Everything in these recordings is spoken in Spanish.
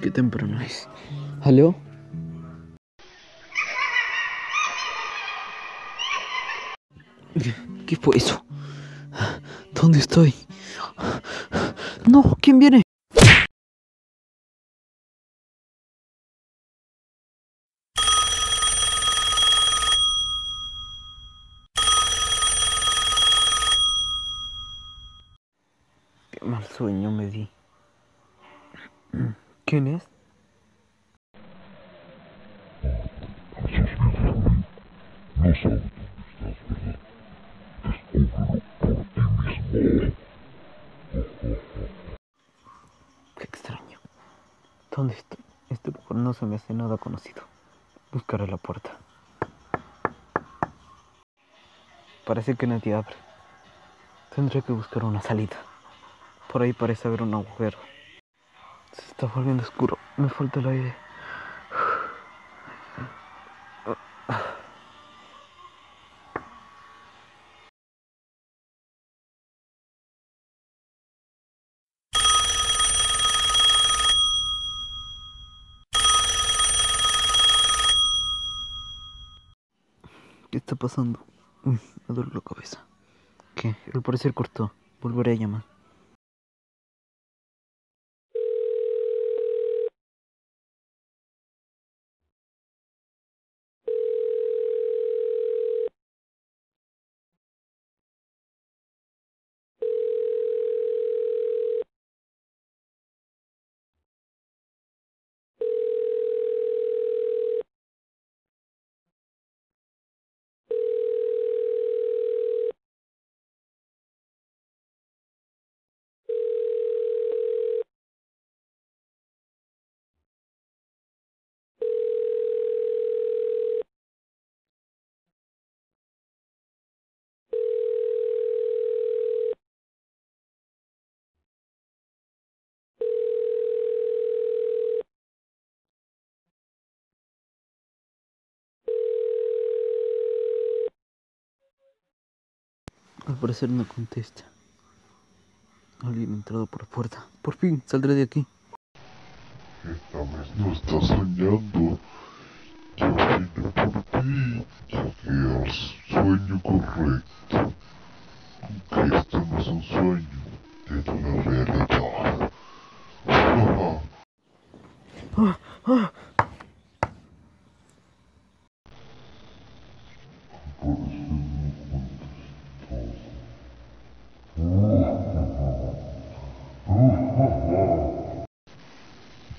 Qué temprano es. ¿Aló? ¿Qué fue eso? ¿Dónde estoy? No, ¿quién viene? Qué mal sueño me di. ¿Quién es? No sabes dónde estás, ¿verdad? Descúbrelo por ti mismo. Qué extraño. ¿Dónde estoy? Este lugar no se me hace nada conocido. Buscaré la puerta. Parece que nadie abre. Tendré que buscar una salida. Por ahí parece haber un agujero. Se está volviendo oscuro. Me falta el aire. ¿Qué está pasando? Uy, me duele la cabeza. ¿Qué? El parecer cortó. Volveré a llamar. Al parecer no contesta. Alguien ha entrado por la puerta. Por fin saldré de aquí. Esta vez no estás soñando. Yo vine por ti. Llegué al sueño correcto. Aunque esto no es un sueño, es la realidad. Por eso no contestó.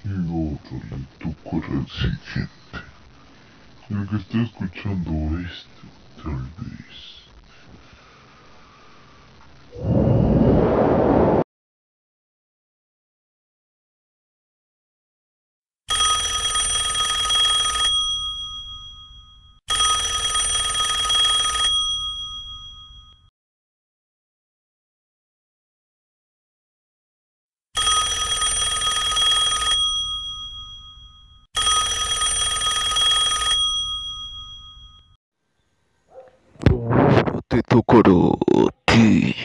Y órale, tú para el siguiente. El que está escuchando esto, tal vez. Te tocará a ti.